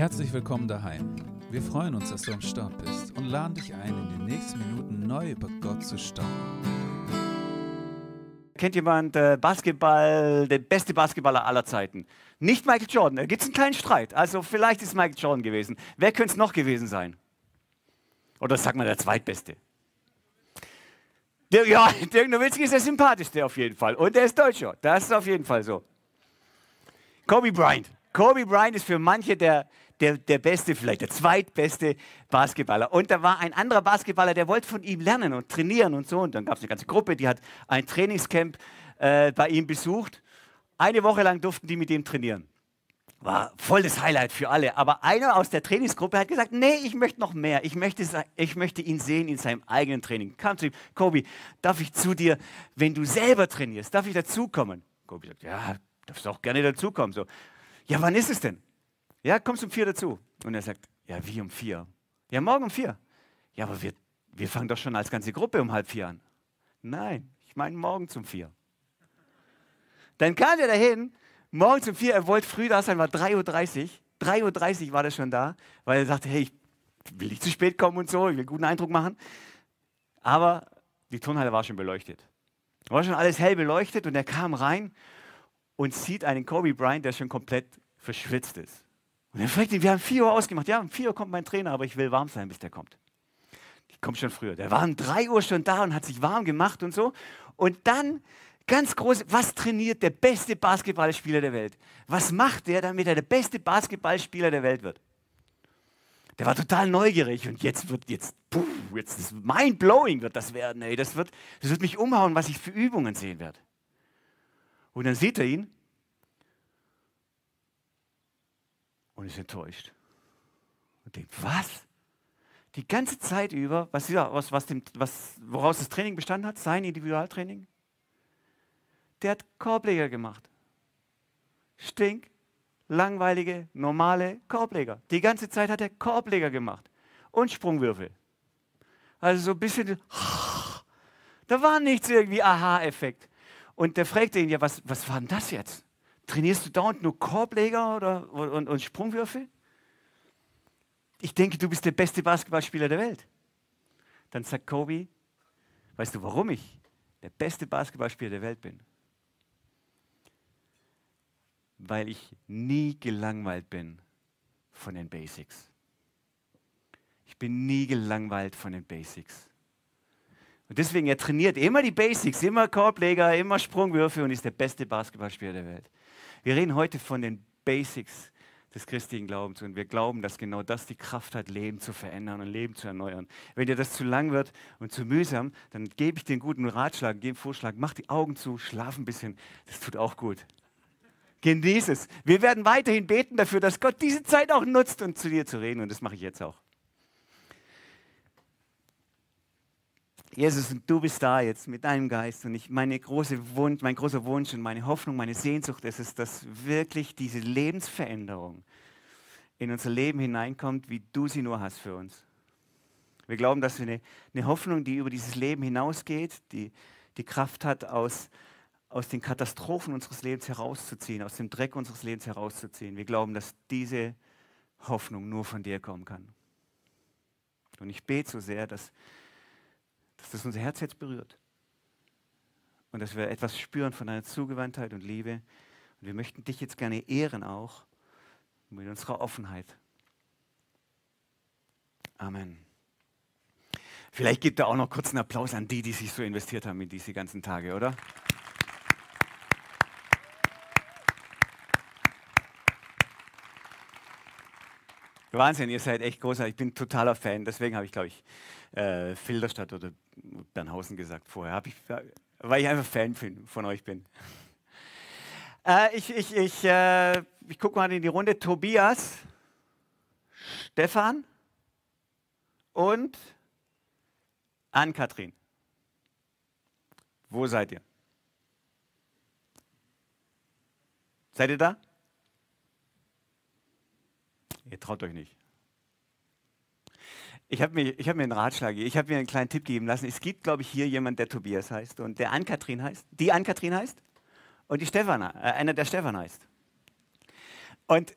Herzlich willkommen daheim. Wir freuen uns, dass du am Start bist und laden dich ein, in den nächsten Minuten neu über Gott zu staunen. Kennt jemand äh, Basketball, der beste Basketballer aller Zeiten? Nicht Michael Jordan, da gibt es einen kleinen Streit. Also vielleicht ist Michael Jordan gewesen. Wer könnte es noch gewesen sein? Oder sag mal der zweitbeste? Der, ja, Dirk Nowitzki ist der sympathischste auf jeden Fall. Und der ist Deutscher. Das ist auf jeden Fall so. Kobe Bryant. Kobe Bryant ist für manche der, der, der beste, vielleicht der zweitbeste Basketballer. Und da war ein anderer Basketballer, der wollte von ihm lernen und trainieren und so. Und dann gab es eine ganze Gruppe, die hat ein Trainingscamp äh, bei ihm besucht. Eine Woche lang durften die mit ihm trainieren. War voll das Highlight für alle. Aber einer aus der Trainingsgruppe hat gesagt, nee, ich möchte noch mehr. Ich möchte, ich möchte ihn sehen in seinem eigenen Training. Kam zu ihm, Kobi, darf ich zu dir, wenn du selber trainierst, darf ich dazukommen? Kobi sagt, ja, darfst auch gerne dazukommen. So, ja, wann ist es denn? Ja, kommst um vier dazu. Und er sagt, ja, wie um vier? Ja, morgen um vier. Ja, aber wir, wir fangen doch schon als ganze Gruppe um halb vier an. Nein, ich meine morgen um vier. Dann kam er dahin, morgens um vier, er wollte früh da sein, war 3.30 Uhr. 3.30 Uhr war er schon da, weil er sagte, hey, ich will nicht zu spät kommen und so, ich will einen guten Eindruck machen. Aber die Turnhalle war schon beleuchtet. War schon alles hell beleuchtet und er kam rein und sieht einen Kobe Bryant, der schon komplett verschwitzt ist. Und er fragt ihn, wir haben 4 Uhr ausgemacht. Ja, um 4 Uhr kommt mein Trainer, aber ich will warm sein, bis der kommt. Ich komme schon früher. Der war um 3 Uhr schon da und hat sich warm gemacht und so. Und dann ganz groß, was trainiert der beste Basketballspieler der Welt? Was macht der, damit er der beste Basketballspieler der Welt wird? Der war total neugierig und jetzt wird jetzt, puh, jetzt ist mind-blowing wird das werden. Ey. Das, wird, das wird mich umhauen, was ich für Übungen sehen werde. Und dann sieht er ihn und ist enttäuscht. Und denkt, was? Die ganze Zeit über, was, was, was, dem, was, woraus das Training bestanden hat, sein Individualtraining, der hat Korbleger gemacht. Stink, langweilige, normale Korbleger. Die ganze Zeit hat er Korbleger gemacht. Und Sprungwürfe. Also so ein bisschen, da war nichts irgendwie Aha-Effekt. Und der fragte ihn, ja, was, was war denn das jetzt? Trainierst du dauernd nur Korbleger oder, und, und Sprungwürfe? Ich denke, du bist der beste Basketballspieler der Welt. Dann sagt Kobe, weißt du, warum ich der beste Basketballspieler der Welt bin? Weil ich nie gelangweilt bin von den Basics. Ich bin nie gelangweilt von den Basics. Und deswegen, er trainiert immer die Basics, immer Korbleger, immer Sprungwürfe und ist der beste Basketballspieler der Welt. Wir reden heute von den Basics des christlichen Glaubens und wir glauben, dass genau das die Kraft hat, Leben zu verändern und Leben zu erneuern. Wenn dir das zu lang wird und zu mühsam, dann gebe ich einen guten Ratschlag, gebe Vorschlag, mach die Augen zu, schlaf ein bisschen, das tut auch gut. Genieß es. Wir werden weiterhin beten dafür, dass Gott diese Zeit auch nutzt, um zu dir zu reden und das mache ich jetzt auch. Jesus, du bist da jetzt mit deinem Geist und ich, meine große Wunsch, mein großer Wunsch und meine Hoffnung, meine Sehnsucht ist es, dass wirklich diese Lebensveränderung in unser Leben hineinkommt, wie du sie nur hast für uns. Wir glauben, dass wir eine, eine Hoffnung, die über dieses Leben hinausgeht, die die Kraft hat, aus, aus den Katastrophen unseres Lebens herauszuziehen, aus dem Dreck unseres Lebens herauszuziehen. Wir glauben, dass diese Hoffnung nur von dir kommen kann. Und ich bete so sehr, dass dass das unser Herz jetzt berührt. Und dass wir etwas spüren von deiner Zugewandtheit und Liebe. Und wir möchten dich jetzt gerne ehren auch mit unserer Offenheit. Amen. Vielleicht gibt er auch noch kurz einen Applaus an die, die sich so investiert haben in diese ganzen Tage, oder? Wahnsinn, ihr seid echt großartig. Ich bin totaler Fan. Deswegen habe ich, glaube ich, äh, Filderstadt oder Bernhausen gesagt vorher, ich, weil ich einfach Fan von euch bin. Äh, ich ich, ich, äh, ich gucke mal in die Runde. Tobias, Stefan und Ann-Kathrin. Wo seid ihr? Seid ihr da? Ihr traut euch nicht. Ich habe mir, hab mir einen Ratschlag, ich habe mir einen kleinen Tipp geben lassen. Es gibt, glaube ich, hier jemand, der Tobias heißt und der Ann-Kathrin heißt, die Ann-Kathrin heißt und die Stefan, äh, einer der Stefan heißt. Und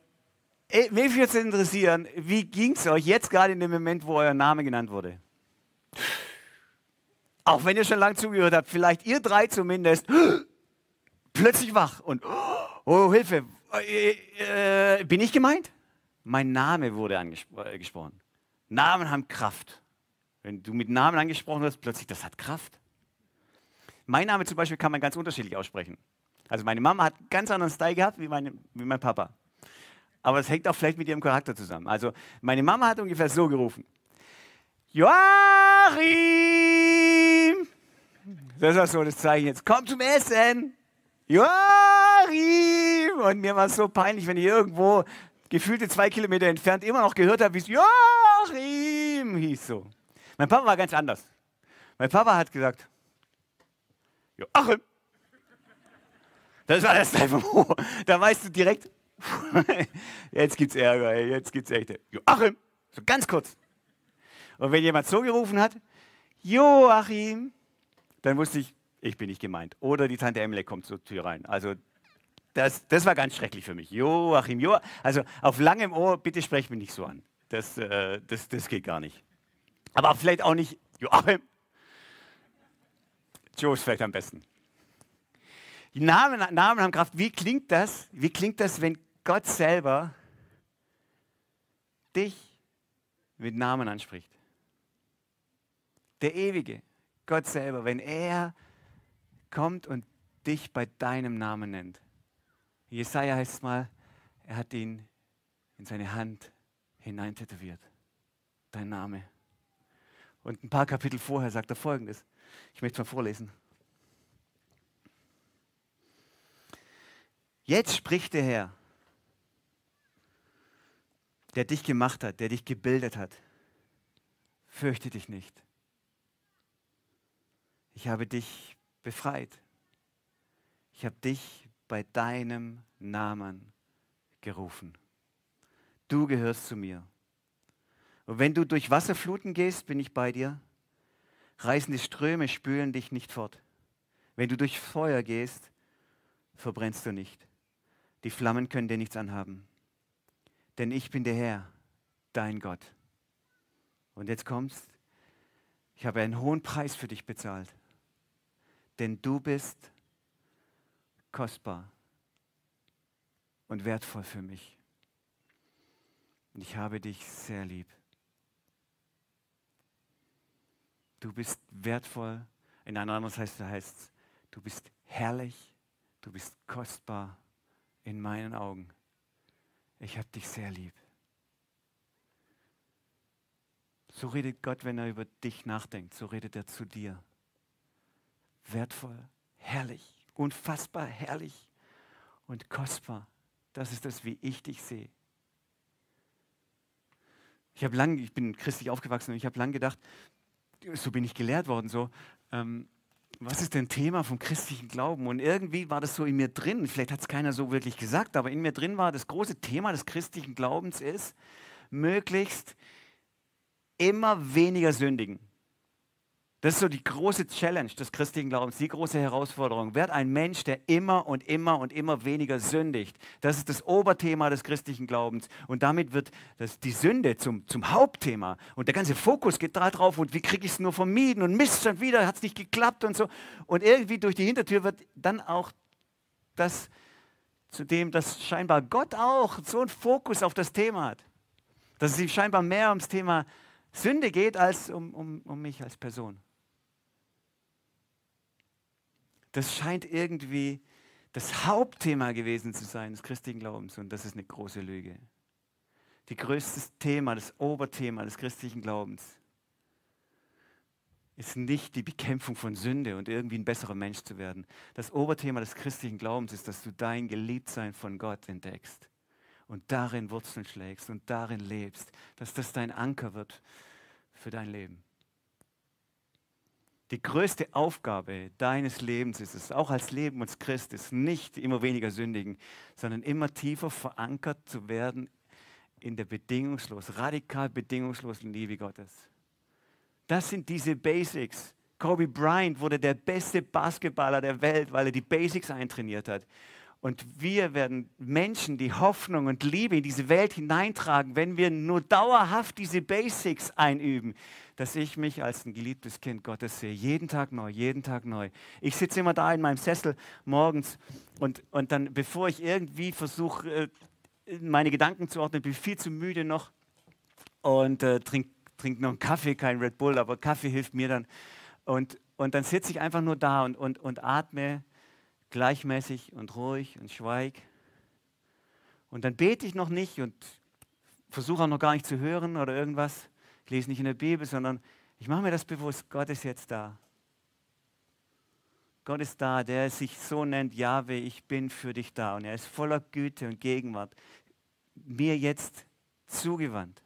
Ey, mich würde es interessieren, wie ging es euch jetzt gerade in dem Moment, wo euer Name genannt wurde? Auch wenn ihr schon lange zugehört habt, vielleicht ihr drei zumindest, plötzlich wach und, oh Hilfe, äh, äh, bin ich gemeint? Mein Name wurde angesprochen. Äh, Namen haben Kraft. Wenn du mit Namen angesprochen wirst, plötzlich, das hat Kraft. Mein Name zum Beispiel kann man ganz unterschiedlich aussprechen. Also meine Mama hat einen ganz anderen Style gehabt wie, meine, wie mein Papa. Aber es hängt auch vielleicht mit ihrem Charakter zusammen. Also meine Mama hat ungefähr so gerufen. Joachim! Das war so das Zeichen jetzt. Komm zum Essen! Joachim! Und mir war es so peinlich, wenn ich irgendwo gefühlte zwei Kilometer entfernt immer noch gehört habe, wie es Joachim hieß so. Mein Papa war ganz anders. Mein Papa hat gesagt, Joachim. Das war das einfach, da weißt du direkt, jetzt gibt's Ärger, jetzt gibt's echte. Joachim, so ganz kurz. Und wenn jemand so gerufen hat, Joachim, dann wusste ich, ich bin nicht gemeint. Oder die Tante Emile kommt zur Tür rein. Also das, das war ganz schrecklich für mich. Joachim, Joachim. Also auf langem Ohr, bitte sprech mich nicht so an. Das, äh, das, das geht gar nicht. Aber vielleicht auch nicht Joachim. Joe ist vielleicht am besten. Die Namen, Namen haben Kraft. Wie klingt das? Wie klingt das, wenn Gott selber dich mit Namen anspricht? Der Ewige, Gott selber, wenn er kommt und dich bei deinem Namen nennt. Jesaja heißt es mal, er hat ihn in seine Hand hineintätowiert. Dein Name. Und ein paar Kapitel vorher sagt er folgendes. Ich möchte es mal vorlesen. Jetzt spricht der Herr, der dich gemacht hat, der dich gebildet hat. Fürchte dich nicht. Ich habe dich befreit. Ich habe dich bei deinem Namen gerufen. Du gehörst zu mir. Und wenn du durch Wasserfluten gehst, bin ich bei dir. Reißende Ströme spülen dich nicht fort. Wenn du durch Feuer gehst, verbrennst du nicht. Die Flammen können dir nichts anhaben. Denn ich bin der Herr, dein Gott. Und jetzt kommst, ich habe einen hohen Preis für dich bezahlt. Denn du bist kostbar und wertvoll für mich. Und ich habe dich sehr lieb. Du bist wertvoll. In einer anderen heißt es, heißt, du bist herrlich, du bist kostbar in meinen Augen. Ich habe dich sehr lieb. So redet Gott, wenn er über dich nachdenkt. So redet er zu dir. Wertvoll, herrlich, unfassbar herrlich und kostbar. Das ist das, wie ich dich sehe. Ich habe lange, ich bin christlich aufgewachsen und ich habe lange gedacht, so bin ich gelehrt worden, so, ähm, was ist denn Thema vom christlichen Glauben? Und irgendwie war das so in mir drin, vielleicht hat es keiner so wirklich gesagt, aber in mir drin war das große Thema des christlichen Glaubens ist, möglichst immer weniger sündigen. Das ist so die große Challenge des christlichen Glaubens, die große Herausforderung. Werd ein Mensch, der immer und immer und immer weniger sündigt. Das ist das Oberthema des christlichen Glaubens. Und damit wird das, die Sünde zum, zum Hauptthema. Und der ganze Fokus geht da drauf. Und wie kriege ich es nur vermieden? Und Mist, schon wieder hat es nicht geklappt und so. Und irgendwie durch die Hintertür wird dann auch das, zu dem, dass scheinbar Gott auch so einen Fokus auf das Thema hat. Dass es ihm scheinbar mehr ums Thema Sünde geht als um, um, um mich als Person. Das scheint irgendwie das Hauptthema gewesen zu sein des christlichen Glaubens und das ist eine große Lüge. Die größte Thema, das Oberthema des christlichen Glaubens ist nicht die Bekämpfung von Sünde und irgendwie ein besserer Mensch zu werden. Das Oberthema des christlichen Glaubens ist, dass du dein Geliebtsein von Gott entdeckst und darin Wurzeln schlägst und darin lebst, dass das dein Anker wird für dein Leben. Die größte Aufgabe deines Lebens ist es, auch als Leben als Christ, ist nicht immer weniger sündigen, sondern immer tiefer verankert zu werden in der bedingungslos, radikal bedingungslosen Liebe Gottes. Das sind diese Basics. Kobe Bryant wurde der beste Basketballer der Welt, weil er die Basics eintrainiert hat. Und wir werden Menschen, die Hoffnung und Liebe in diese Welt hineintragen, wenn wir nur dauerhaft diese Basics einüben, dass ich mich als ein geliebtes Kind Gottes sehe. Jeden Tag neu, jeden Tag neu. Ich sitze immer da in meinem Sessel morgens und, und dann, bevor ich irgendwie versuche, äh, meine Gedanken zu ordnen, bin ich viel zu müde noch und äh, trinke trink noch einen Kaffee, kein Red Bull, aber Kaffee hilft mir dann. Und, und dann sitze ich einfach nur da und, und, und atme gleichmäßig und ruhig und schweig. Und dann bete ich noch nicht und versuche auch noch gar nicht zu hören oder irgendwas. Ich lese nicht in der Bibel, sondern ich mache mir das bewusst, Gott ist jetzt da. Gott ist da, der sich so nennt, Jahwe, ich bin für dich da. Und er ist voller Güte und Gegenwart, mir jetzt zugewandt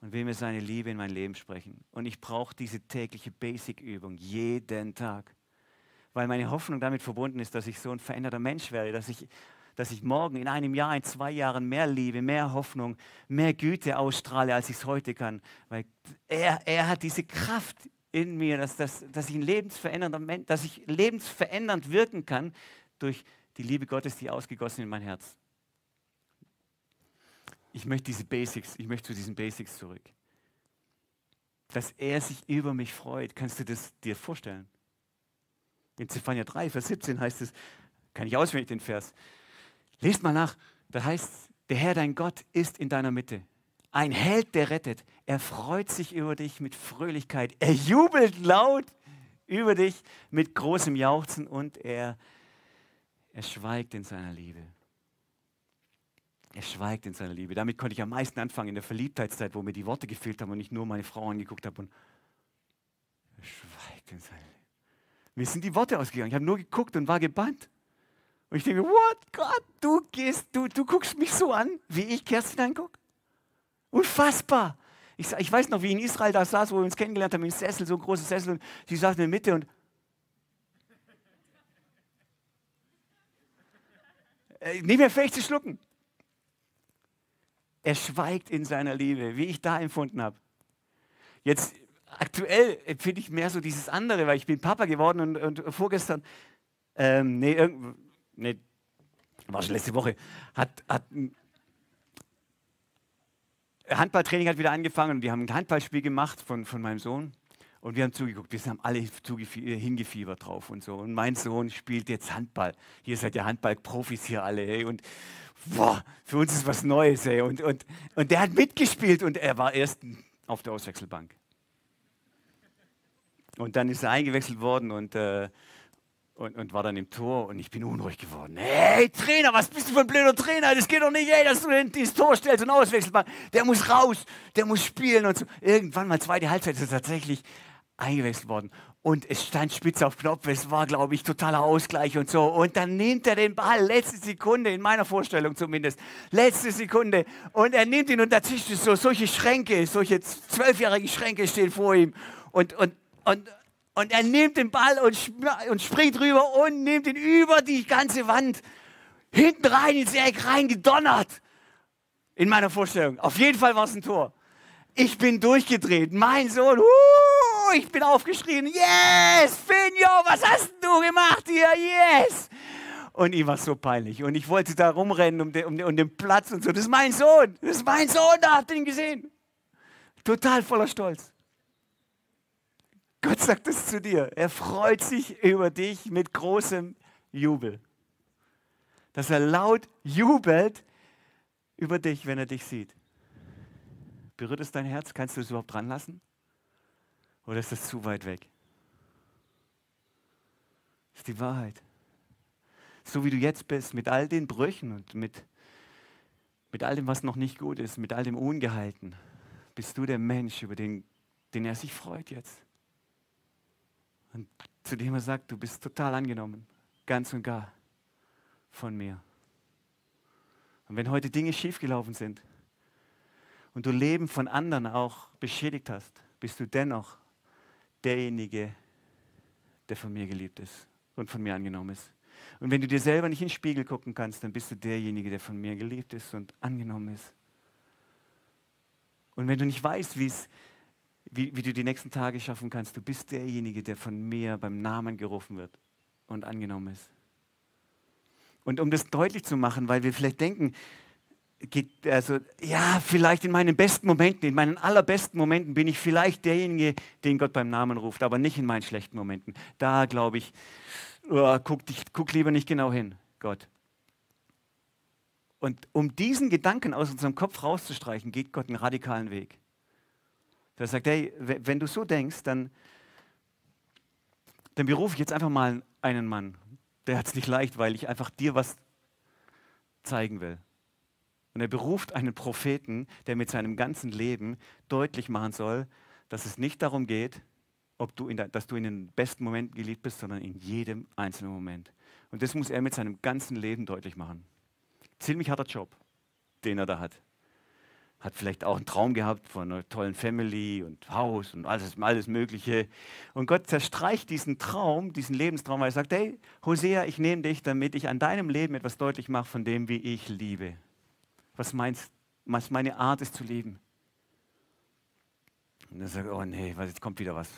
und will mir seine Liebe in mein Leben sprechen. Und ich brauche diese tägliche Basic-Übung jeden Tag weil meine Hoffnung damit verbunden ist, dass ich so ein veränderter Mensch werde, dass ich, dass ich morgen in einem Jahr, in zwei Jahren mehr Liebe, mehr Hoffnung, mehr Güte ausstrahle, als ich es heute kann. Weil er, er hat diese Kraft in mir, dass, dass, dass, ich ein lebensverändernder Mensch, dass ich lebensverändernd wirken kann durch die Liebe Gottes, die ausgegossen in mein Herz. Ich möchte diese Basics, ich möchte zu diesen Basics zurück. Dass er sich über mich freut, kannst du das dir vorstellen? In Zephania 3, Vers 17 heißt es, kann ich auswendig den Vers. Lest mal nach, da heißt, der Herr dein Gott ist in deiner Mitte. Ein Held, der rettet. Er freut sich über dich mit Fröhlichkeit. Er jubelt laut über dich mit großem Jauchzen und er, er schweigt in seiner Liebe. Er schweigt in seiner Liebe. Damit konnte ich am meisten anfangen in der Verliebtheitszeit, wo mir die Worte gefehlt haben und ich nur meine Frau angeguckt habe und er schweigt in seiner Liebe. Mir sind die Worte ausgegangen. Ich habe nur geguckt und war gebannt. Und ich denke, what, Gott, du gehst, du, du guckst mich so an, wie ich Kerstin angucke. Unfassbar. Ich, ich weiß noch, wie in Israel da saß, wo wir uns kennengelernt haben, in Sessel, so ein großes Sessel, und sie saß in der Mitte und äh, nicht mehr fähig zu schlucken. Er schweigt in seiner Liebe, wie ich da empfunden habe. Jetzt aktuell empfinde ich mehr so dieses andere, weil ich bin Papa geworden und, und vorgestern, ähm, nee, irgend, nee, war schon letzte Woche, hat, hat Handballtraining hat wieder angefangen und wir haben ein Handballspiel gemacht von, von meinem Sohn. Und wir haben zugeguckt, wir haben alle hingefiebert drauf und so. Und mein Sohn spielt jetzt Handball. Hier seid ihr Handballprofis hier alle. Ey. Und boah, für uns ist was Neues. Ey. Und, und, und der hat mitgespielt und er war erst auf der Auswechselbank. Und dann ist er eingewechselt worden und, äh, und, und, war dann im Tor und ich bin unruhig geworden. Hey Trainer, was bist du für ein blöder Trainer? Das geht doch nicht, ey, dass du den, das Tor stellst und auswechselst. Der muss raus, der muss spielen und so. Irgendwann mal zweite Halbzeit ist er tatsächlich eingewechselt worden. Und es stand spitz auf Knopf, es war, glaube ich, totaler Ausgleich und so. Und dann nimmt er den Ball, letzte Sekunde, in meiner Vorstellung zumindest, letzte Sekunde. Und er nimmt ihn und dazwischen so solche Schränke, solche zwölfjährige Schränke stehen vor ihm. Und, und und, und er nimmt den Ball und, und springt rüber und nimmt ihn über die ganze Wand hinten rein ins Eck rein gedonnert. In meiner Vorstellung. Auf jeden Fall war es ein Tor. Ich bin durchgedreht. Mein Sohn, uh, ich bin aufgeschrien. Yes, Finjo, was hast du gemacht hier? Yes. Und ihm war es so peinlich. Und ich wollte da rumrennen um den, um, den, um den Platz und so. Das ist mein Sohn. Das ist mein Sohn. Da habt ihr ihn gesehen. Total voller Stolz. Gott sagt es zu dir. Er freut sich über dich mit großem Jubel. Dass er laut jubelt über dich, wenn er dich sieht. Berührt es dein Herz? Kannst du es überhaupt dran lassen? Oder ist das zu weit weg? Das ist die Wahrheit. So wie du jetzt bist, mit all den Brüchen und mit, mit all dem, was noch nicht gut ist, mit all dem Ungehalten, bist du der Mensch, über den, den er sich freut jetzt. Und zu dem er sagt, du bist total angenommen, ganz und gar von mir. Und wenn heute Dinge schiefgelaufen sind und du Leben von anderen auch beschädigt hast, bist du dennoch derjenige, der von mir geliebt ist und von mir angenommen ist. Und wenn du dir selber nicht in den Spiegel gucken kannst, dann bist du derjenige, der von mir geliebt ist und angenommen ist. Und wenn du nicht weißt, wie es wie, wie du die nächsten Tage schaffen kannst. Du bist derjenige, der von mir beim Namen gerufen wird und angenommen ist. Und um das deutlich zu machen, weil wir vielleicht denken, geht, also ja, vielleicht in meinen besten Momenten, in meinen allerbesten Momenten bin ich vielleicht derjenige, den Gott beim Namen ruft, aber nicht in meinen schlechten Momenten. Da glaube ich, oh, guck, guck lieber nicht genau hin, Gott. Und um diesen Gedanken aus unserem Kopf rauszustreichen, geht Gott einen radikalen Weg. Der sagt, hey, wenn du so denkst, dann, dann berufe ich jetzt einfach mal einen Mann. Der hat es nicht leicht, weil ich einfach dir was zeigen will. Und er beruft einen Propheten, der mit seinem ganzen Leben deutlich machen soll, dass es nicht darum geht, ob du der, dass du in den besten Momenten geliebt bist, sondern in jedem einzelnen Moment. Und das muss er mit seinem ganzen Leben deutlich machen. Ziemlich harter Job, den er da hat. Hat vielleicht auch einen Traum gehabt von einer tollen Family und Haus und alles, alles Mögliche. Und Gott zerstreicht diesen Traum, diesen Lebenstraum, weil er sagt, hey, Hosea, ich nehme dich, damit ich an deinem Leben etwas deutlich mache von dem, wie ich liebe was, meinst, was meine Art ist zu leben. Und dann sagt er, oh nee, jetzt kommt wieder was.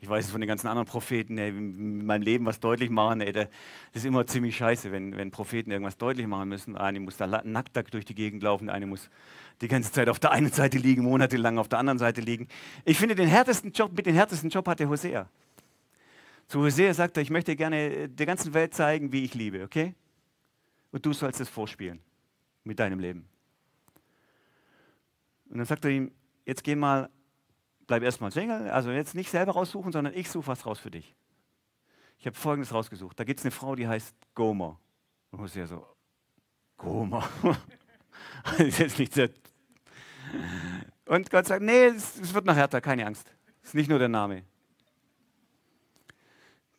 Ich weiß es von den ganzen anderen Propheten, ey, in Leben was deutlich machen. Ey, das ist immer ziemlich scheiße, wenn, wenn Propheten irgendwas deutlich machen müssen. Eine muss da nackt durch die Gegend laufen, eine muss die ganze Zeit auf der einen Seite liegen, monatelang auf der anderen Seite liegen. Ich finde, den härtesten Job, mit dem härtesten Job hatte Hosea. Zu Hosea sagt er, ich möchte gerne der ganzen Welt zeigen, wie ich liebe, okay? Und du sollst es vorspielen mit deinem Leben. Und dann sagt er ihm, jetzt geh mal, bleib erstmal Single, also jetzt nicht selber raussuchen, sondern ich suche was raus für dich. Ich habe Folgendes rausgesucht. Da gibt es eine Frau, die heißt Gomer. Und Hosea so, Gomer. das ist jetzt nicht sehr. Und Gott sagt, nee, es, wird noch härter, keine Angst. Es ist nicht nur der Name.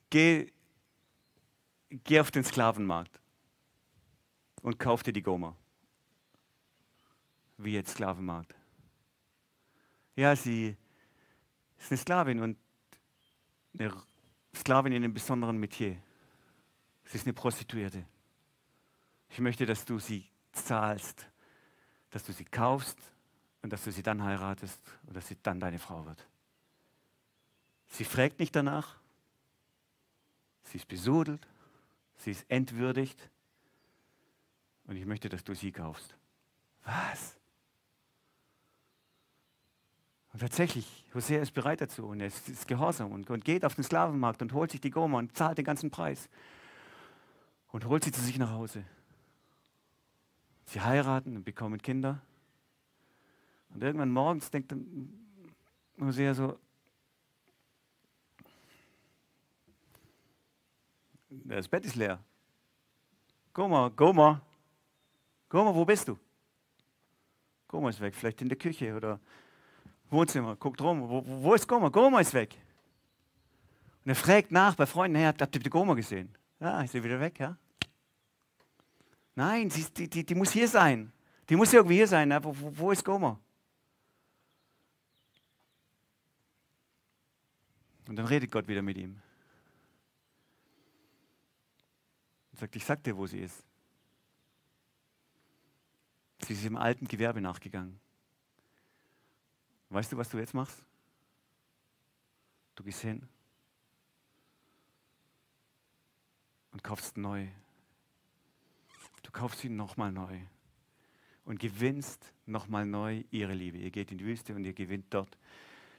Geh, geh auf den Sklavenmarkt und kauf dir die Gomer wie jetzt Sklavenmarkt. Ja, sie ist eine Sklavin und eine Sklavin in einem besonderen Metier. Sie ist eine Prostituierte. Ich möchte, dass du sie zahlst, dass du sie kaufst und dass du sie dann heiratest und dass sie dann deine Frau wird. Sie fragt nicht danach. Sie ist besudelt. Sie ist entwürdigt. Und ich möchte, dass du sie kaufst. Was? Und tatsächlich, Hosea ist bereit dazu und er ist, gehorsam und, und, geht auf den Sklavenmarkt und holt sich die Goma und zahlt den ganzen Preis und holt sie zu sich nach Hause. Sie heiraten und bekommen Kinder. Und irgendwann morgens denkt Hosea so, das Bett ist leer. Goma, Goma, Goma, wo bist du? Goma ist weg, vielleicht in der Küche oder Wohnzimmer, guckt rum, wo, wo ist Goma? Goma ist weg. Und er fragt nach bei Freunden, hey, habt ihr die Goma gesehen? Ja, ist sie wieder weg, ja? Nein, sie, die, die, die muss hier sein. Die muss irgendwie hier sein. Wo, wo, wo ist Goma? Und dann redet Gott wieder mit ihm. Und sagt, ich sag dir, wo sie ist. Sie ist im alten Gewerbe nachgegangen. Weißt du, was du jetzt machst? Du gehst hin und kaufst neu. Du kaufst sie nochmal neu und gewinnst nochmal neu ihre Liebe. Ihr geht in die Wüste und ihr gewinnt dort.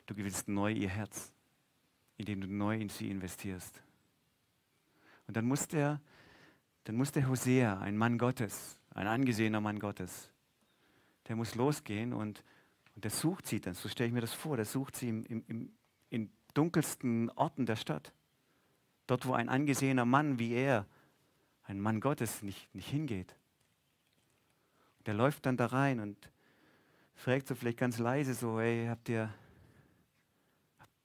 Du gewinnst neu ihr Herz, indem du neu in sie investierst. Und dann muss der, dann muss der Hosea, ein Mann Gottes, ein angesehener Mann Gottes, der muss losgehen und und der sucht sie dann, so stelle ich mir das vor, der sucht sie im, im, im, in dunkelsten Orten der Stadt. Dort, wo ein angesehener Mann wie er, ein Mann Gottes, nicht, nicht hingeht. Der läuft dann da rein und fragt so vielleicht ganz leise so, hey, habt ihr,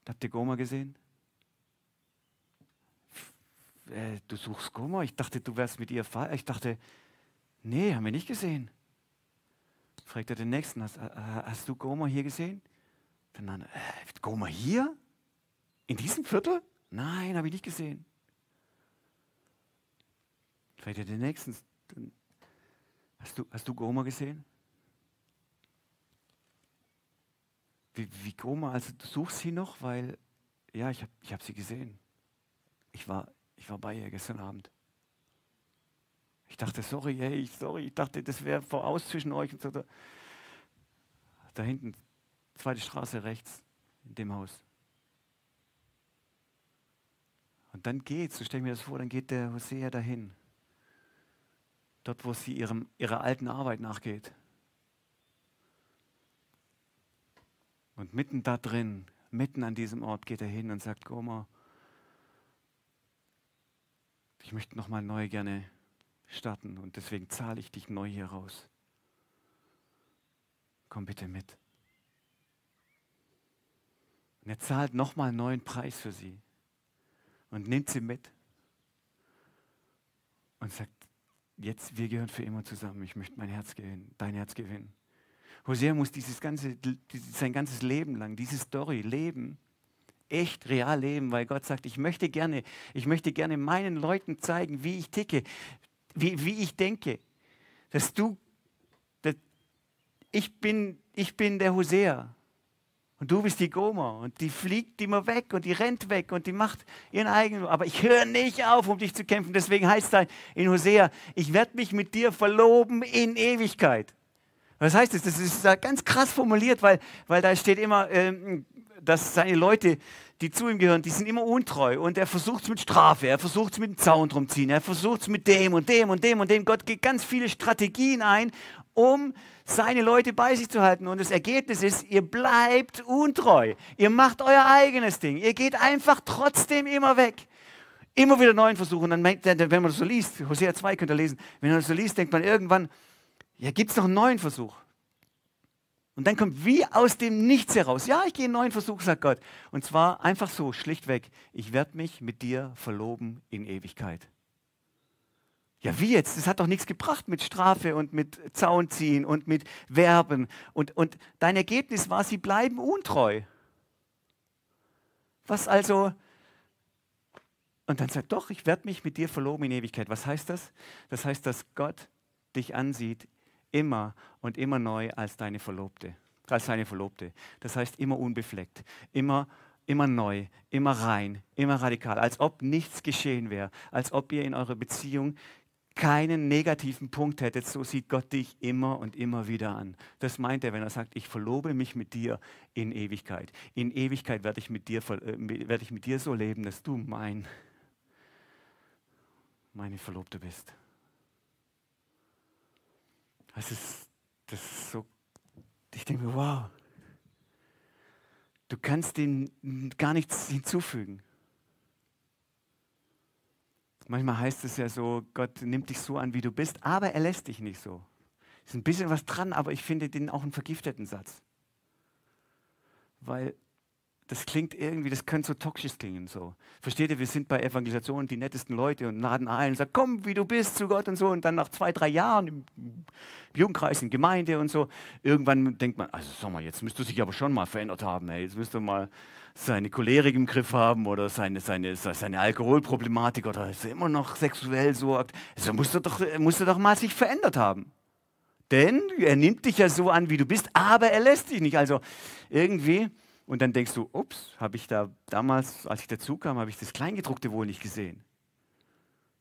habt ihr Goma gesehen? Äh, du suchst Goma? Ich dachte, du wärst mit ihr Vater. Ich dachte, nee, haben wir nicht gesehen fragt er den Nächsten, hast, äh, hast du Goma hier gesehen? Dann, dann äh, Goma hier? In diesem Viertel? Nein, habe ich nicht gesehen. Fragt er den Nächsten, hast du, hast du Goma gesehen? Wie, wie Goma, also du suchst sie noch, weil, ja, ich habe ich hab sie gesehen. Ich war, ich war bei ihr gestern Abend. Ich dachte, sorry, hey, sorry, ich dachte, das wäre voraus zwischen euch und so. Da hinten, zweite Straße rechts, in dem Haus. Und dann geht's, so stelle ich mir das vor, dann geht der Hosea dahin. Dort, wo sie ihrem, ihrer alten Arbeit nachgeht. Und mitten da drin, mitten an diesem Ort geht er hin und sagt, Goma, ich möchte nochmal neu gerne starten und deswegen zahle ich dich neu hier raus. Komm bitte mit. Und er zahlt nochmal einen neuen Preis für sie und nimmt sie mit und sagt, jetzt, wir gehören für immer zusammen. Ich möchte mein Herz gewinnen, dein Herz gewinnen. Hosea muss dieses ganze, sein ganzes Leben lang, diese Story leben, echt real leben, weil Gott sagt, ich möchte gerne, ich möchte gerne meinen Leuten zeigen, wie ich ticke, wie, wie ich denke. Dass du, dass ich, bin, ich bin der Hosea und du bist die Goma und die fliegt immer weg und die rennt weg und die macht ihren eigenen. Aber ich höre nicht auf, um dich zu kämpfen. Deswegen heißt es in Hosea, ich werde mich mit dir verloben in Ewigkeit. Was heißt das? Das ist ganz krass formuliert, weil, weil da steht immer, ähm, dass seine Leute, die zu ihm gehören, die sind immer untreu und er versucht es mit Strafe, er versucht es mit dem Zaun drum ziehen, er versucht es mit dem und dem und dem und dem. Gott geht ganz viele Strategien ein, um seine Leute bei sich zu halten. Und das Ergebnis ist, ihr bleibt untreu. Ihr macht euer eigenes Ding. Ihr geht einfach trotzdem immer weg. Immer wieder neuen Versuchen. Und dann, wenn man das so liest, Hosea 2 könnt ihr lesen, wenn man das so liest, denkt man irgendwann, ja, gibt es noch einen neuen Versuch? Und dann kommt wie aus dem Nichts heraus, ja, ich gehe einen neuen Versuch, sagt Gott. Und zwar einfach so, schlichtweg, ich werde mich mit dir verloben in Ewigkeit. Ja, wie jetzt? Das hat doch nichts gebracht mit Strafe und mit Zaun ziehen und mit Werben. Und, und dein Ergebnis war, sie bleiben untreu. Was also? Und dann sagt doch, ich werde mich mit dir verloben in Ewigkeit. Was heißt das? Das heißt, dass Gott dich ansieht immer und immer neu als deine Verlobte, als seine Verlobte. Das heißt immer unbefleckt, immer immer neu, immer rein, immer radikal, als ob nichts geschehen wäre, als ob ihr in eurer Beziehung keinen negativen Punkt hättet, so sieht Gott dich immer und immer wieder an. Das meint er, wenn er sagt, ich verlobe mich mit dir in Ewigkeit. In Ewigkeit werde ich mit dir, äh, werde ich mit dir so leben, dass du mein, meine Verlobte bist. Das ist, das ist so, ich denke mir, wow, du kannst dem gar nichts hinzufügen. Manchmal heißt es ja so, Gott nimmt dich so an, wie du bist, aber er lässt dich nicht so. Ist ein bisschen was dran, aber ich finde den auch einen vergifteten Satz. Weil das klingt irgendwie, das könnte so toxisch klingen. So. Versteht ihr, wir sind bei Evangelisationen die nettesten Leute und laden ein und sagen, komm, wie du bist zu Gott und so. Und dann nach zwei, drei Jahren im Jugendkreis, in Gemeinde und so, irgendwann denkt man, also sag mal, jetzt müsste sich aber schon mal verändert haben. Ey. Jetzt müsste mal seine Cholerik im Griff haben oder seine, seine, seine Alkoholproblematik oder ist er immer noch sexuell so. Also muss er doch, muss er doch mal sich verändert haben. Denn er nimmt dich ja so an, wie du bist, aber er lässt dich nicht. Also irgendwie und dann denkst du, ups, habe ich da damals, als ich dazu kam, habe ich das Kleingedruckte wohl nicht gesehen.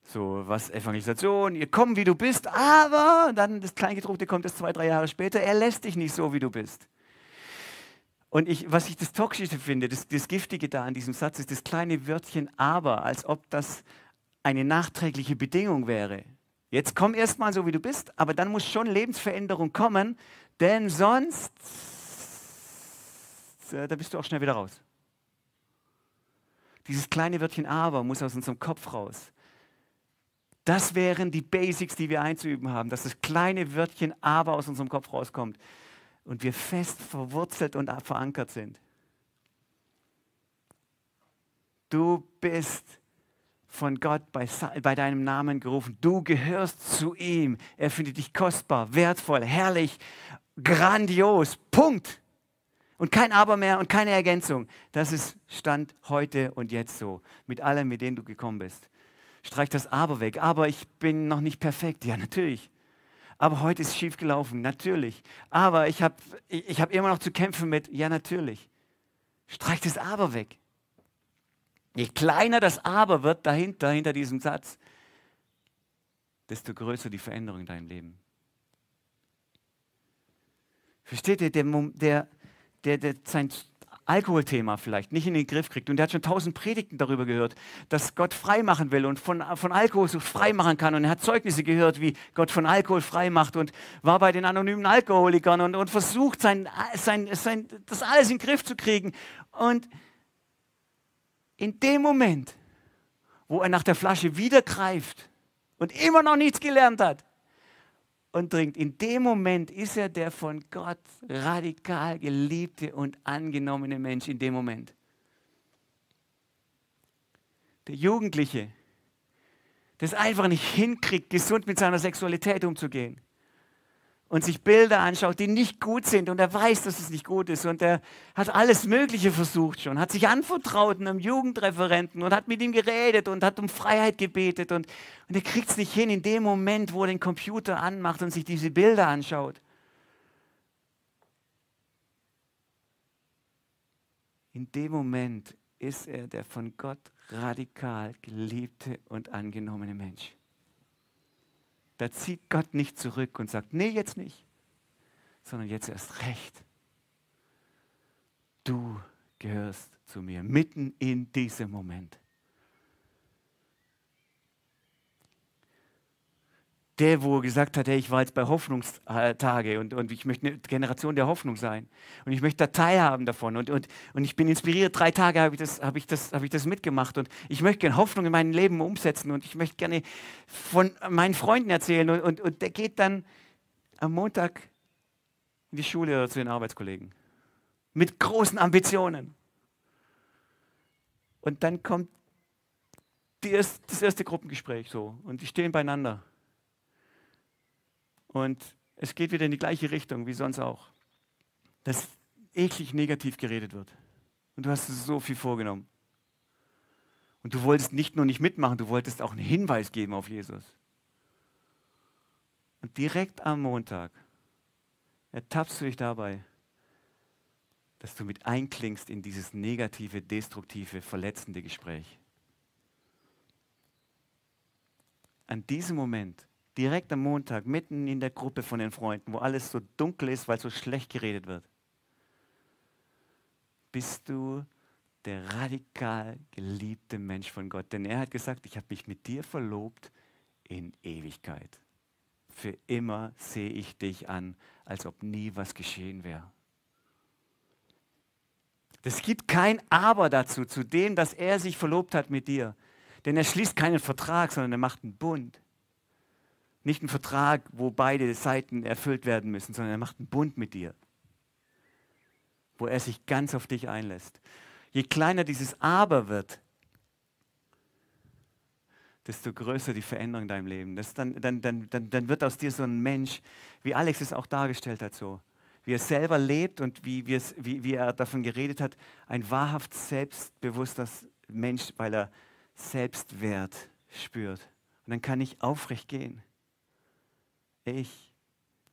So, was Evangelisation, ihr komm, wie du bist, aber dann das Kleingedruckte kommt erst zwei, drei Jahre später, er lässt dich nicht so, wie du bist. Und ich, was ich das Toxische finde, das, das Giftige da an diesem Satz ist das kleine Wörtchen aber, als ob das eine nachträgliche Bedingung wäre. Jetzt komm erst mal so, wie du bist, aber dann muss schon Lebensveränderung kommen, denn sonst äh, da bist du auch schnell wieder raus. Dieses kleine Wörtchen aber muss aus unserem Kopf raus. Das wären die Basics, die wir einzuüben haben, dass das kleine Wörtchen aber aus unserem Kopf rauskommt und wir fest verwurzelt und verankert sind. Du bist von Gott bei, bei, deinem Namen gerufen. Du gehörst zu ihm. Er findet dich kostbar, wertvoll, herrlich, grandios. Punkt. Und kein Aber mehr und keine Ergänzung. Das ist Stand heute und jetzt so. Mit allem, mit dem du gekommen bist. Streich das Aber weg. Aber ich bin noch nicht perfekt. Ja, natürlich. Aber heute ist schief gelaufen. Natürlich. Aber ich habe ich hab immer noch zu kämpfen mit. Ja, natürlich. Streich das Aber weg. Je kleiner das Aber wird dahinter, hinter diesem Satz, desto größer die Veränderung in deinem Leben. Versteht ihr, der, der, der, der sein Alkoholthema vielleicht nicht in den Griff kriegt und der hat schon tausend Predigten darüber gehört, dass Gott frei machen will und von, von Alkohol so frei machen kann und er hat Zeugnisse gehört, wie Gott von Alkohol frei macht und war bei den anonymen Alkoholikern und, und versucht, sein, sein, sein, das alles in den Griff zu kriegen. Und in dem Moment, wo er nach der Flasche wieder greift und immer noch nichts gelernt hat, und trinkt. In dem Moment ist er der von Gott radikal geliebte und angenommene Mensch. In dem Moment. Der Jugendliche, der es einfach nicht hinkriegt, gesund mit seiner Sexualität umzugehen und sich Bilder anschaut, die nicht gut sind und er weiß, dass es nicht gut ist und er hat alles Mögliche versucht schon, hat sich anvertraut einem Jugendreferenten und hat mit ihm geredet und hat um Freiheit gebetet und, und er kriegt es nicht hin in dem Moment, wo er den Computer anmacht und sich diese Bilder anschaut. In dem Moment ist er der von Gott radikal geliebte und angenommene Mensch. Da zieht Gott nicht zurück und sagt, nee, jetzt nicht, sondern jetzt erst recht. Du gehörst zu mir, mitten in diesem Moment. Der, wo gesagt hat, hey, ich war jetzt bei Hoffnungstage und, und ich möchte eine Generation der Hoffnung sein. Und ich möchte da teilhaben davon. Und, und, und ich bin inspiriert. Drei Tage habe ich, das, hab ich, das, hab ich das mitgemacht. Und ich möchte gerne Hoffnung in meinem Leben umsetzen. Und ich möchte gerne von meinen Freunden erzählen. Und, und, und der geht dann am Montag in die Schule oder zu den Arbeitskollegen. Mit großen Ambitionen. Und dann kommt erste, das erste Gruppengespräch so. Und die stehen beieinander. Und es geht wieder in die gleiche Richtung wie sonst auch. Dass eklig negativ geredet wird. Und du hast so viel vorgenommen. Und du wolltest nicht nur nicht mitmachen, du wolltest auch einen Hinweis geben auf Jesus. Und direkt am Montag ertappst du dich dabei, dass du mit einklingst in dieses negative, destruktive, verletzende Gespräch. An diesem Moment direkt am Montag, mitten in der Gruppe von den Freunden, wo alles so dunkel ist, weil so schlecht geredet wird, bist du der radikal geliebte Mensch von Gott. Denn er hat gesagt, ich habe mich mit dir verlobt in Ewigkeit. Für immer sehe ich dich an, als ob nie was geschehen wäre. Es gibt kein Aber dazu, zu dem, dass er sich verlobt hat mit dir. Denn er schließt keinen Vertrag, sondern er macht einen Bund. Nicht ein Vertrag, wo beide Seiten erfüllt werden müssen, sondern er macht einen Bund mit dir, wo er sich ganz auf dich einlässt. Je kleiner dieses Aber wird, desto größer die Veränderung in deinem Leben. Das dann, dann, dann, dann, dann wird aus dir so ein Mensch, wie Alex es auch dargestellt hat, so. Wie er selber lebt und wie, wie, es, wie, wie er davon geredet hat, ein wahrhaft selbstbewusster Mensch, weil er Selbstwert spürt. Und dann kann ich aufrecht gehen ich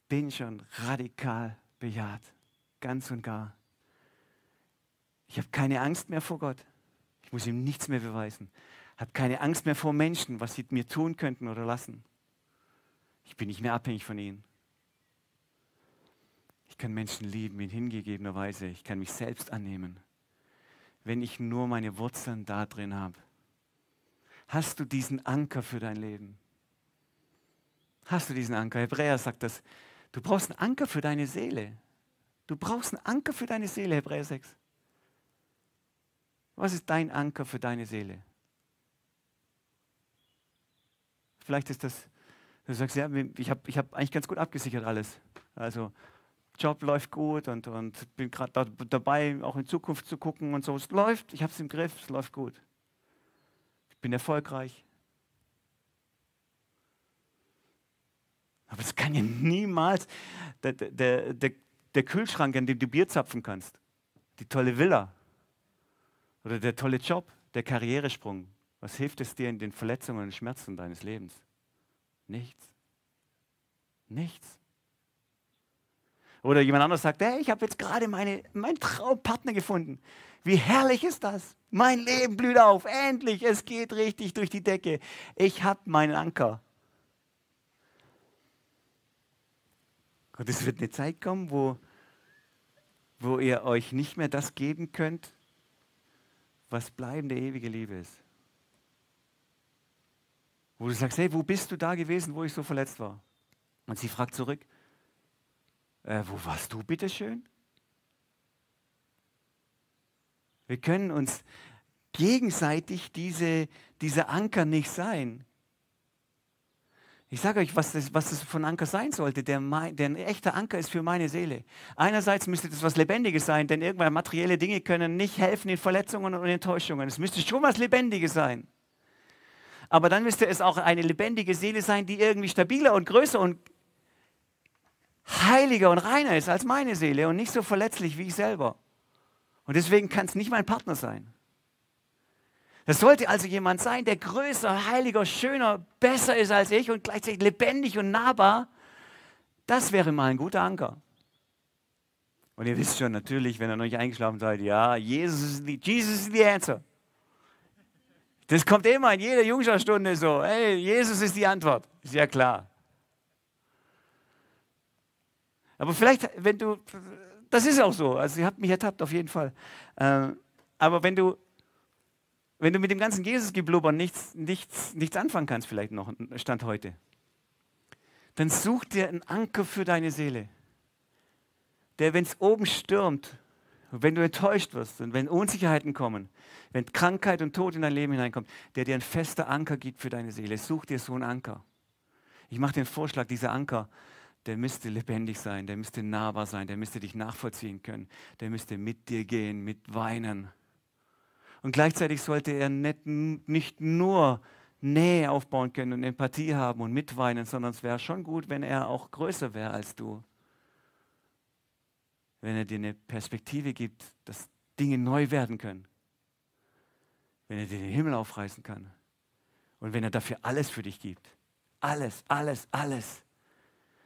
bin schon radikal bejaht, ganz und gar. Ich habe keine Angst mehr vor Gott. Ich muss ihm nichts mehr beweisen. Habe keine Angst mehr vor Menschen, was sie mir tun könnten oder lassen. Ich bin nicht mehr abhängig von ihnen. Ich kann Menschen lieben in hingegebener Weise. Ich kann mich selbst annehmen, wenn ich nur meine Wurzeln da drin habe. Hast du diesen Anker für dein Leben? Hast du diesen Anker. Hebräer sagt das. Du brauchst einen Anker für deine Seele. Du brauchst einen Anker für deine Seele, Hebräer 6. Was ist dein Anker für deine Seele? Vielleicht ist das, du sagst, ja, ich habe ich hab eigentlich ganz gut abgesichert alles. Also Job läuft gut und, und bin gerade da, dabei, auch in Zukunft zu gucken und so. Es läuft, ich habe es im Griff, es läuft gut. Ich bin erfolgreich. Aber es kann ja niemals der, der, der, der Kühlschrank, an dem du Bier zapfen kannst, die tolle Villa oder der tolle Job, der Karrieresprung. Was hilft es dir in den Verletzungen und Schmerzen deines Lebens? Nichts. Nichts. Oder jemand anderes sagt, hey, ich habe jetzt gerade meine, meinen Traumpartner gefunden. Wie herrlich ist das? Mein Leben blüht auf. Endlich, es geht richtig durch die Decke. Ich habe meinen Anker. Und es wird eine Zeit kommen, wo, wo ihr euch nicht mehr das geben könnt, was bleibende ewige Liebe ist. Wo du sagst, hey, wo bist du da gewesen, wo ich so verletzt war? Und sie fragt zurück, äh, wo warst du bitteschön? Wir können uns gegenseitig diese, diese Anker nicht sein. Ich sage euch, was das, was das von Anker sein sollte. Der, der ein echter Anker ist für meine Seele. Einerseits müsste das was Lebendiges sein, denn irgendwann materielle Dinge können nicht helfen in Verletzungen und Enttäuschungen. Es müsste schon was Lebendiges sein. Aber dann müsste es auch eine lebendige Seele sein, die irgendwie stabiler und größer und heiliger und reiner ist als meine Seele und nicht so verletzlich wie ich selber. Und deswegen kann es nicht mein Partner sein. Das sollte also jemand sein, der größer, heiliger, schöner, besser ist als ich und gleichzeitig lebendig und nahbar. Das wäre mal ein guter Anker. Und ihr wisst schon natürlich, wenn ihr noch nicht eingeschlafen seid, ja, Jesus ist die, Jesus ist die Answer. Das kommt immer in jeder Jungschaftsstunde so. Hey, Jesus ist die Antwort. Ist ja klar. Aber vielleicht, wenn du, das ist auch so, also ihr habt mich ertappt auf jeden Fall. Ähm, aber wenn du wenn du mit dem ganzen Jesus-Geblubber nichts, nichts, nichts anfangen kannst, vielleicht noch, Stand heute, dann such dir einen Anker für deine Seele, der, wenn es oben stürmt, wenn du enttäuscht wirst und wenn Unsicherheiten kommen, wenn Krankheit und Tod in dein Leben hineinkommt, der dir ein fester Anker gibt für deine Seele. Such dir so einen Anker. Ich mache den Vorschlag, dieser Anker, der müsste lebendig sein, der müsste nahbar sein, der müsste dich nachvollziehen können, der müsste mit dir gehen, mit weinen und gleichzeitig sollte er nicht, nicht nur Nähe aufbauen können und Empathie haben und mitweinen, sondern es wäre schon gut, wenn er auch größer wäre als du. Wenn er dir eine Perspektive gibt, dass Dinge neu werden können. Wenn er dir den Himmel aufreißen kann. Und wenn er dafür alles für dich gibt. Alles, alles, alles.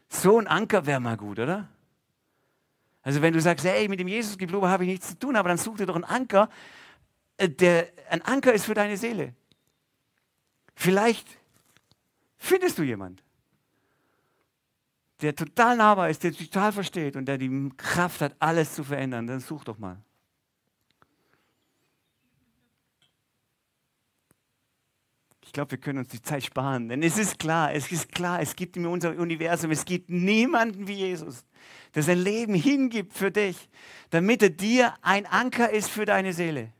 So ein Anker wäre mal gut, oder? Also wenn du sagst, hey, mit dem Jesus-Geblubber habe ich nichts zu tun, aber dann such dir doch einen Anker, der ein Anker ist für deine Seele. Vielleicht findest du jemand, der total nahbar ist, der total versteht und der die Kraft hat, alles zu verändern. Dann such doch mal. Ich glaube, wir können uns die Zeit sparen, denn es ist klar, es ist klar, es gibt in unserem Universum, es gibt niemanden wie Jesus, der sein Leben hingibt für dich, damit er dir ein Anker ist für deine Seele.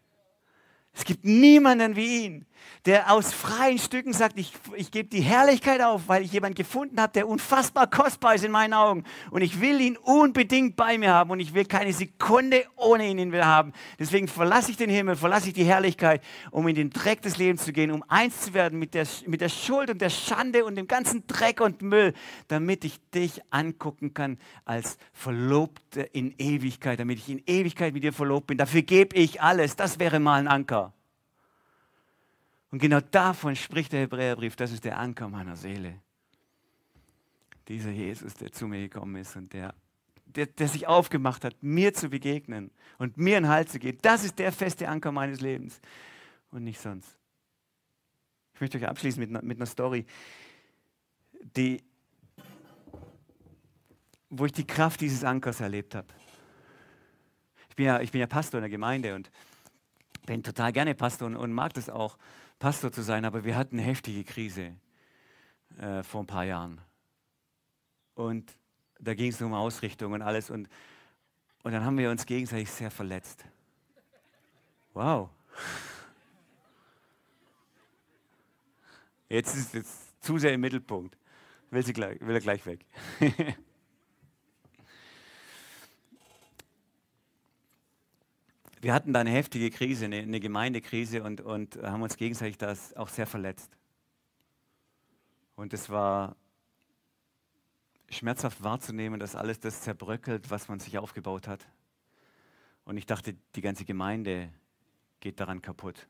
Es gibt niemanden wie ihn der aus freien Stücken sagt, ich, ich gebe die Herrlichkeit auf, weil ich jemanden gefunden habe, der unfassbar kostbar ist in meinen Augen. Und ich will ihn unbedingt bei mir haben und ich will keine Sekunde ohne ihn haben. Deswegen verlasse ich den Himmel, verlasse ich die Herrlichkeit, um in den Dreck des Lebens zu gehen, um eins zu werden mit der, mit der Schuld und der Schande und dem ganzen Dreck und Müll, damit ich dich angucken kann als Verlobte in Ewigkeit, damit ich in Ewigkeit mit dir verlobt bin. Dafür gebe ich alles. Das wäre mal ein Anker. Und genau davon spricht der Hebräerbrief, das ist der Anker meiner Seele. Dieser Jesus, der zu mir gekommen ist und der, der, der sich aufgemacht hat, mir zu begegnen und mir einen Halt zu geben, das ist der feste Anker meines Lebens und nicht sonst. Ich möchte euch abschließen mit, mit einer Story, die, wo ich die Kraft dieses Ankers erlebt habe. Ich bin ja, ich bin ja Pastor in der Gemeinde und bin total gerne Pastor und, und mag das auch. Pastor zu sein, aber wir hatten eine heftige Krise äh, vor ein paar Jahren. Und da ging es um Ausrichtung und alles. Und, und dann haben wir uns gegenseitig sehr verletzt. Wow. Jetzt ist es zu sehr im Mittelpunkt. Will, sie gleich, will er gleich weg. wir hatten da eine heftige Krise, eine, eine Gemeindekrise und, und haben uns gegenseitig das auch sehr verletzt. Und es war schmerzhaft wahrzunehmen, dass alles das zerbröckelt, was man sich aufgebaut hat. Und ich dachte, die ganze Gemeinde geht daran kaputt.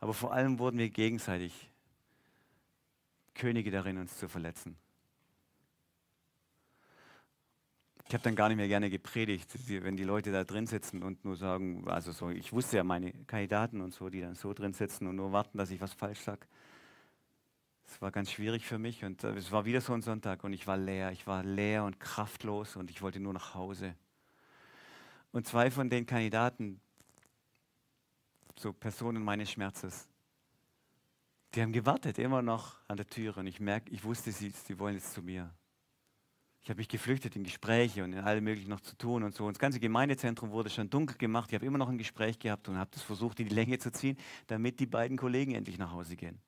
Aber vor allem wurden wir gegenseitig Könige darin, uns zu verletzen. Ich habe dann gar nicht mehr gerne gepredigt, wenn die Leute da drin sitzen und nur sagen, also so, ich wusste ja meine Kandidaten und so, die dann so drin sitzen und nur warten, dass ich was falsch sage. Es war ganz schwierig für mich und äh, es war wieder so ein Sonntag und ich war leer. Ich war leer und kraftlos und ich wollte nur nach Hause. Und zwei von den Kandidaten, so Personen meines Schmerzes, die haben gewartet immer noch an der Tür und ich merke, ich wusste, sie, sie wollen jetzt zu mir. Ich habe mich geflüchtet in Gespräche und in allem möglichen noch zu tun und so. Und das ganze Gemeindezentrum wurde schon dunkel gemacht. Ich habe immer noch ein Gespräch gehabt und habe das versucht, in die Länge zu ziehen, damit die beiden Kollegen endlich nach Hause gehen.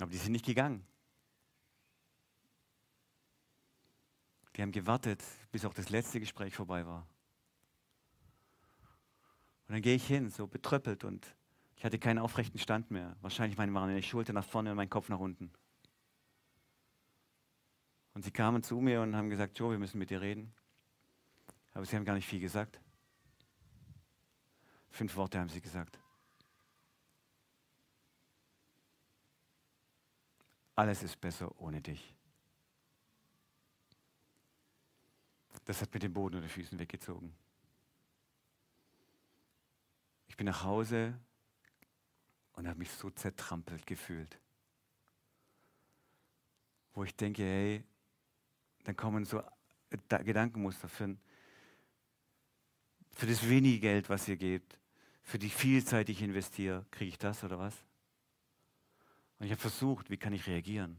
Aber die sind nicht gegangen. Die haben gewartet, bis auch das letzte Gespräch vorbei war. Und dann gehe ich hin, so betröppelt und ich hatte keinen aufrechten Stand mehr. Wahrscheinlich meine Schulter nach vorne und mein Kopf nach unten. Und sie kamen zu mir und haben gesagt, Joe, wir müssen mit dir reden. Aber sie haben gar nicht viel gesagt. Fünf Worte haben sie gesagt. Alles ist besser ohne dich. Das hat mir den Boden unter Füßen weggezogen. Ich bin nach Hause und habe mich so zertrampelt gefühlt. Wo ich denke, hey, dann kommen so Gedankenmuster für, für das wenige Geld, was ihr gebt, für die viel Zeit, die ich investiere, kriege ich das oder was? Und ich habe versucht, wie kann ich reagieren?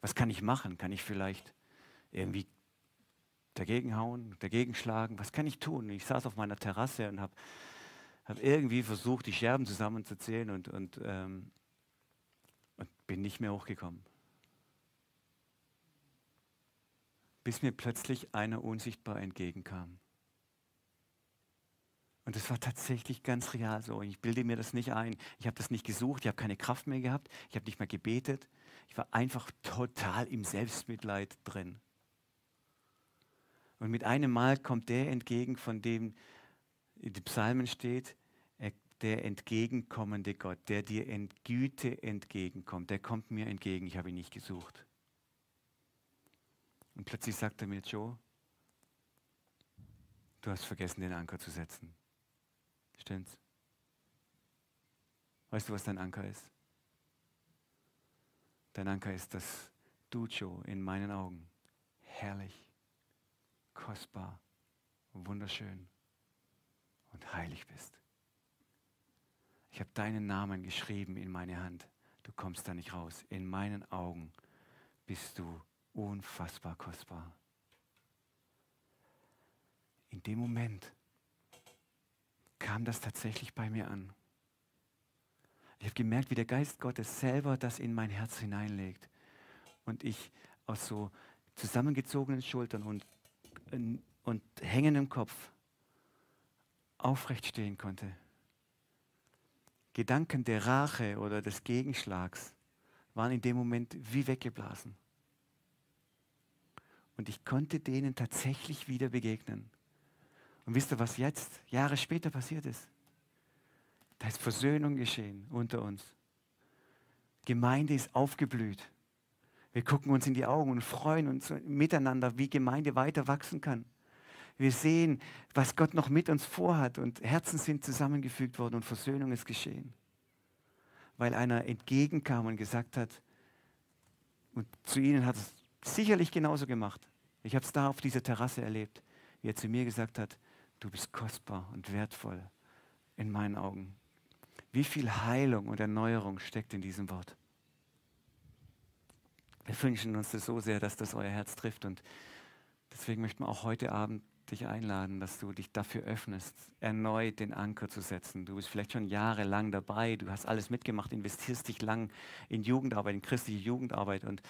Was kann ich machen? Kann ich vielleicht irgendwie dagegen hauen, dagegen schlagen? Was kann ich tun? Ich saß auf meiner Terrasse und habe hab irgendwie versucht, die Scherben zusammenzuzählen und, und, ähm, und bin nicht mehr hochgekommen. Bis mir plötzlich einer unsichtbar entgegenkam. Und das war tatsächlich ganz real so. Ich bilde mir das nicht ein. Ich habe das nicht gesucht. Ich habe keine Kraft mehr gehabt. Ich habe nicht mehr gebetet. Ich war einfach total im Selbstmitleid drin. Und mit einem Mal kommt der entgegen, von dem in den Psalmen steht, der entgegenkommende Gott, der dir in Güte entgegenkommt. Der kommt mir entgegen. Ich habe ihn nicht gesucht. Und plötzlich sagt er mir, Joe, du hast vergessen, den Anker zu setzen. Stimmt's? Weißt du, was dein Anker ist? Dein Anker ist, dass du, Joe, in meinen Augen herrlich, kostbar, wunderschön und heilig bist. Ich habe deinen Namen geschrieben in meine Hand. Du kommst da nicht raus. In meinen Augen bist du unfassbar kostbar. In dem Moment kam das tatsächlich bei mir an. Ich habe gemerkt, wie der Geist Gottes selber das in mein Herz hineinlegt. Und ich aus so zusammengezogenen Schultern und, und hängendem Kopf aufrecht stehen konnte. Gedanken der Rache oder des Gegenschlags waren in dem Moment wie weggeblasen. Und ich konnte denen tatsächlich wieder begegnen. Und wisst ihr, was jetzt, Jahre später passiert ist? Da ist Versöhnung geschehen unter uns. Gemeinde ist aufgeblüht. Wir gucken uns in die Augen und freuen uns miteinander, wie Gemeinde weiter wachsen kann. Wir sehen, was Gott noch mit uns vorhat und Herzen sind zusammengefügt worden und Versöhnung ist geschehen. Weil einer entgegenkam und gesagt hat, und zu ihnen hat es sicherlich genauso gemacht. Ich habe es da auf dieser Terrasse erlebt, wie er zu mir gesagt hat, du bist kostbar und wertvoll in meinen Augen. Wie viel Heilung und Erneuerung steckt in diesem Wort. Wir wünschen uns das so sehr, dass das euer Herz trifft und deswegen möchten wir auch heute Abend dich einladen, dass du dich dafür öffnest, erneut den Anker zu setzen. Du bist vielleicht schon jahrelang dabei, du hast alles mitgemacht, investierst dich lang in Jugendarbeit, in christliche Jugendarbeit und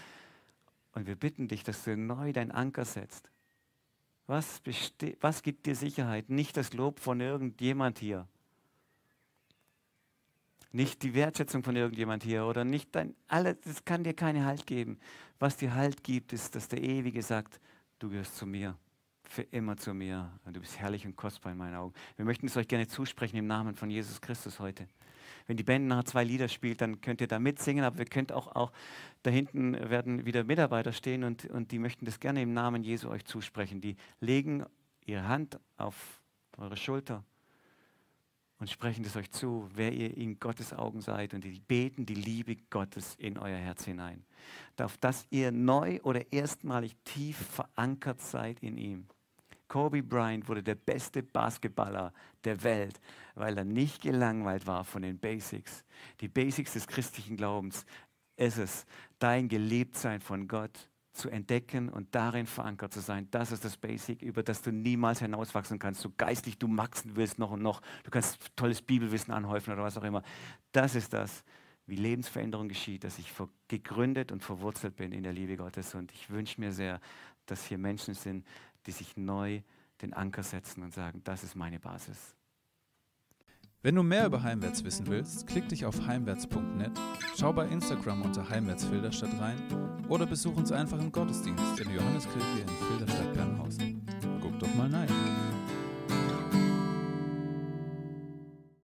und wir bitten dich, dass du neu deinen Anker setzt. Was, was gibt dir Sicherheit? Nicht das Lob von irgendjemand hier. Nicht die Wertschätzung von irgendjemand hier oder nicht dein, alles, das kann dir keinen Halt geben. Was dir Halt gibt, ist, dass der Ewige sagt, du gehörst zu mir, für immer zu mir und du bist herrlich und kostbar in meinen Augen. Wir möchten es euch gerne zusprechen im Namen von Jesus Christus heute. Wenn die Band nachher zwei Lieder spielt, dann könnt ihr da mitsingen, aber wir könnt auch, auch da hinten werden wieder Mitarbeiter stehen und, und die möchten das gerne im Namen Jesu euch zusprechen. Die legen ihre Hand auf eure Schulter und sprechen es euch zu, wer ihr in Gottes Augen seid und die beten die Liebe Gottes in euer Herz hinein. Auf dass ihr neu oder erstmalig tief verankert seid in ihm. Kobe Bryant wurde der beste Basketballer der Welt, weil er nicht gelangweilt war von den Basics. Die Basics des christlichen Glaubens ist es, dein Geliebtsein von Gott zu entdecken und darin verankert zu sein. Das ist das Basic, über das du niemals hinauswachsen kannst. So geistlich du wachsen willst noch und noch. Du kannst tolles Bibelwissen anhäufen oder was auch immer. Das ist das, wie Lebensveränderung geschieht, dass ich gegründet und verwurzelt bin in der Liebe Gottes. Und ich wünsche mir sehr, dass hier Menschen sind, die sich neu den Anker setzen und sagen, das ist meine Basis. Wenn du mehr über Heimwärts wissen willst, klick dich auf heimwärts.net, schau bei Instagram unter Heimwärts rein oder besuch uns einfach im Gottesdienst in der Johanneskirche in Filderstadt-Bernhausen. Guck doch mal rein.